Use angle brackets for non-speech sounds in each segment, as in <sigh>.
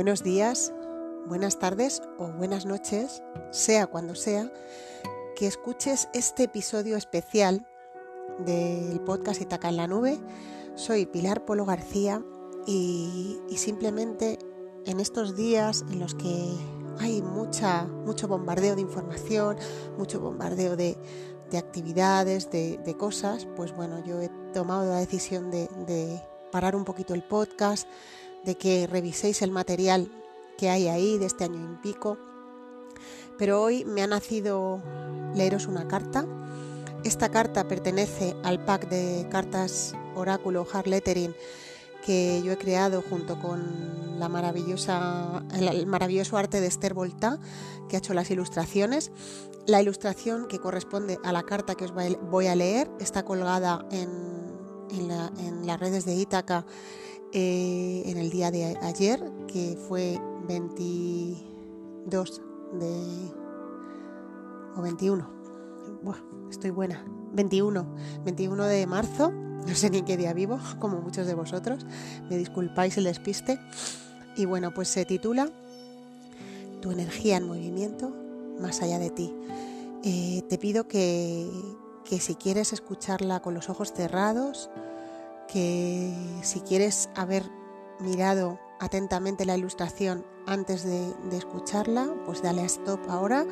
Buenos días, buenas tardes o buenas noches, sea cuando sea, que escuches este episodio especial del podcast Itaca en la Nube. Soy Pilar Polo García y, simplemente en estos días en los que hay mucha, mucho bombardeo de información, mucho bombardeo de, actividades, de, cosas, pues bueno, yo he tomado la decisión de, de parar un poquito el podcast, de que reviséis el material que hay ahí de este año y pico. Pero hoy me ha nacido leeros una carta. Esta carta pertenece al pack de cartas oráculo Hard Lettering que yo he creado junto con la maravillosa, el maravilloso arte de Esther Volta, que ha hecho las ilustraciones. La ilustración que corresponde a la carta que os voy a leer está colgada en, en las redes de Ítaca eh, en el día de ayer, que fue 22 de... o 21. Buah, estoy buena. 21, 21 de marzo, no sé ni en qué día vivo, <laughs> como muchos de vosotros, me disculpáis el despiste. Y bueno, pues se titula Tu energía en movimiento más allá de ti. Eh, te pido que, que si quieres escucharla con los ojos cerrados, que si quieres haber mirado atentamente la ilustración antes de, escucharla, pues dale a stop ahora,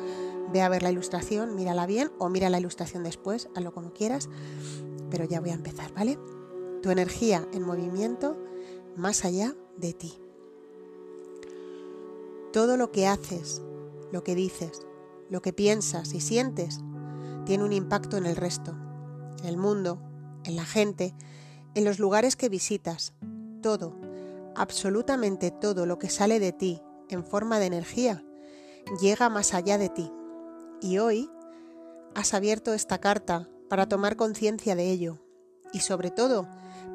ve a ver la ilustración, mírala bien o mira la ilustración después, hazlo como quieras, pero ya voy a empezar, ¿vale? Tu energía en movimiento más allá de ti. Todo lo que haces, lo que dices, lo que piensas y sientes tiene un impacto en el resto, en el mundo, en la gente, en los lugares que visitas, todo, absolutamente todo lo que sale de ti en forma de energía llega más allá de ti. Y hoy has abierto esta carta para tomar conciencia de ello y sobre todo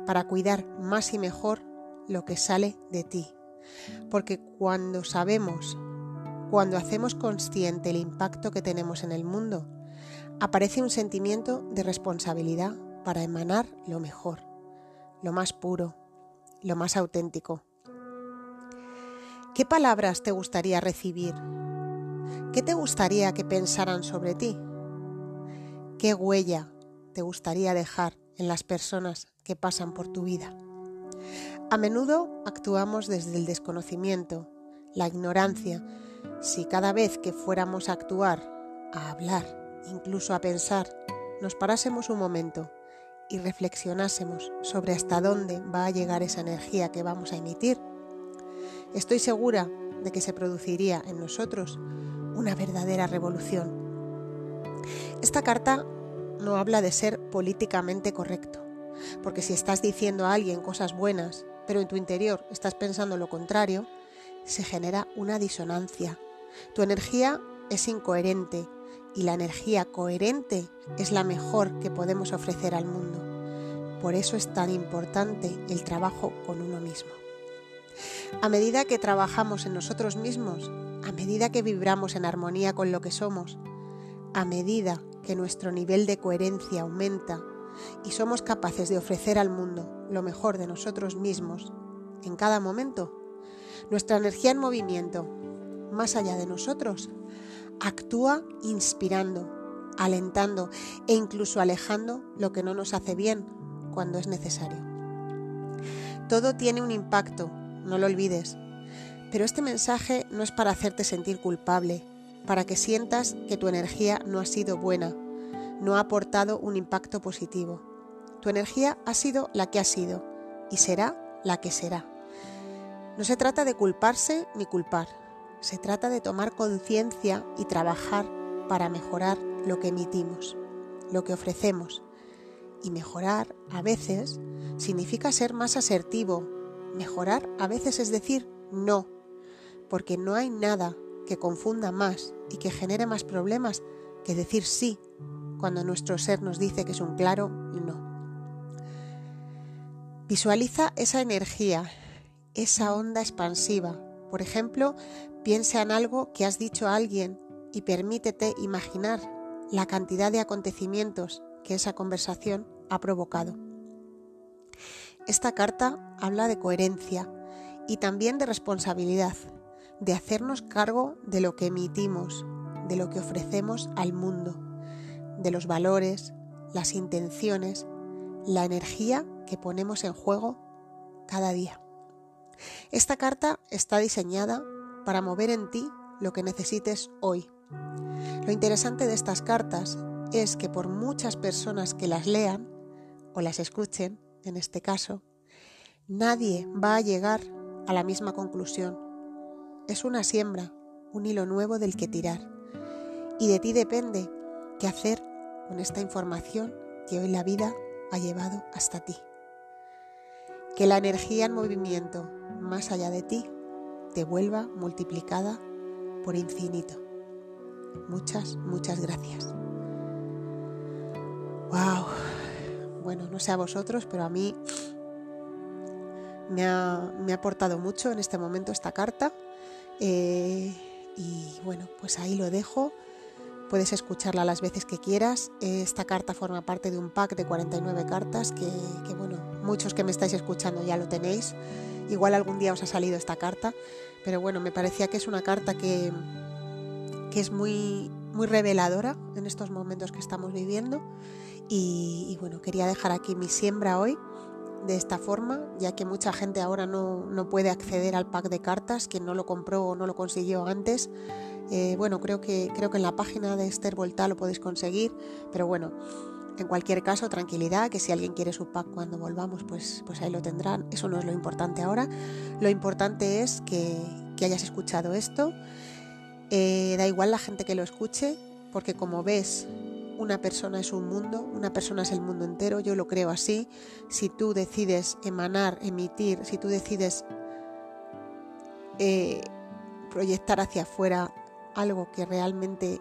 para cuidar más y mejor lo que sale de ti. Porque cuando sabemos, cuando hacemos consciente el impacto que tenemos en el mundo, aparece un sentimiento de responsabilidad para emanar lo mejor lo más puro, lo más auténtico. ¿Qué palabras te gustaría recibir? ¿Qué te gustaría que pensaran sobre ti? ¿Qué huella te gustaría dejar en las personas que pasan por tu vida? A menudo actuamos desde el desconocimiento, la ignorancia. Si cada vez que fuéramos a actuar, a hablar, incluso a pensar, nos parásemos un momento y reflexionásemos sobre hasta dónde va a llegar esa energía que vamos a emitir, estoy segura de que se produciría en nosotros una verdadera revolución. Esta carta no habla de ser políticamente correcto, porque si estás diciendo a alguien cosas buenas, pero en tu interior estás pensando lo contrario, se genera una disonancia. Tu energía es incoherente y la energía coherente es la mejor que podemos ofrecer al mundo. Por eso es tan importante el trabajo con uno mismo. A medida que trabajamos en nosotros mismos, a medida que vibramos en armonía con lo que somos, a medida que nuestro nivel de coherencia aumenta y somos capaces de ofrecer al mundo lo mejor de nosotros mismos en cada momento, nuestra energía en movimiento, más allá de nosotros, actúa inspirando, alentando e incluso alejando lo que no nos hace bien cuando es necesario. Todo tiene un impacto, no lo olvides, pero este mensaje no es para hacerte sentir culpable, para que sientas que tu energía no ha sido buena, no ha aportado un impacto positivo. Tu energía ha sido la que ha sido y será la que será. No se trata de culparse ni culpar, se trata de tomar conciencia y trabajar para mejorar lo que emitimos, lo que ofrecemos. Y mejorar a veces significa ser más asertivo. Mejorar a veces es decir no, porque no hay nada que confunda más y que genere más problemas que decir sí cuando nuestro ser nos dice que es un claro no. Visualiza esa energía, esa onda expansiva. Por ejemplo, Piensa en algo que has dicho a alguien y permítete imaginar la cantidad de acontecimientos que esa conversación ha provocado. Esta carta habla de coherencia y también de responsabilidad, de hacernos cargo de lo que emitimos, de lo que ofrecemos al mundo, de los valores, las intenciones, la energía que ponemos en juego cada día. Esta carta está diseñada para mover en ti lo que necesites hoy. Lo interesante de estas cartas es que por muchas personas que las lean o las escuchen, en este caso, nadie va a llegar a la misma conclusión. Es una siembra, un hilo nuevo del que tirar. Y de ti depende qué hacer con esta información que hoy la vida ha llevado hasta ti. Que la energía en movimiento más allá de ti te vuelva multiplicada por infinito. Muchas, muchas gracias. ¡Wow! Bueno, no sé a vosotros, pero a mí me ha, aportado mucho en este momento esta carta. Eh, y bueno, pues ahí lo dejo. Puedes escucharla las veces que quieras. Esta carta forma parte de un pack de 49 cartas que, que, bueno, muchos que me estáis escuchando ya lo tenéis. Igual algún día os ha salido esta carta, pero bueno, me parecía que es una carta que, que es muy, muy reveladora en estos momentos que estamos viviendo. Y, bueno, quería dejar aquí mi siembra hoy de esta forma, ya que mucha gente ahora no, no, puede acceder al pack de cartas, quien no lo compró o no lo consiguió antes. Eh, bueno, creo que, creo que en la página de Esther Volta lo podéis conseguir, pero bueno, en cualquier caso, tranquilidad, que si alguien quiere su pack cuando volvamos, pues, pues ahí lo tendrán. Eso no es lo importante ahora. Lo importante es que, hayas escuchado esto. Eh, da igual la gente que lo escuche, porque como ves, una persona es un mundo, una persona es el mundo entero, yo lo creo así. Si tú decides emanar, emitir, si tú decides eh, proyectar hacia afuera algo que realmente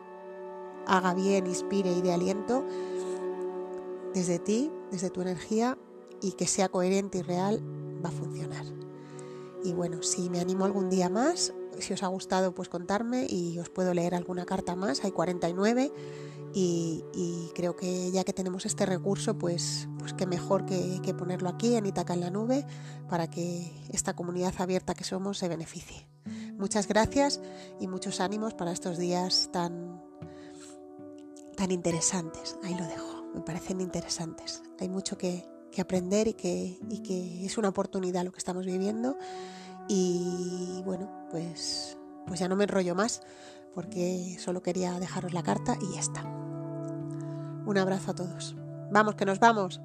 haga bien, inspire y dé aliento, desde ti, desde tu energía y que sea coherente y real, va a funcionar. Y bueno, si me animo algún día más, si os ha gustado, pues contarme y os puedo leer alguna carta más. Hay 49 y, creo que ya que tenemos este recurso, pues, pues qué mejor que, que ponerlo aquí en Itaca en la nube para que esta comunidad abierta que somos se beneficie. Muchas gracias y muchos ánimos para estos días tan, tan interesantes. Ahí lo dejo me parecen interesantes. Hay mucho que, aprender y que, es una oportunidad lo que estamos viviendo. Y bueno, pues, pues ya no me enrollo más porque solo quería dejaros la carta y ya está. Un abrazo a todos. Vamos, que nos vamos.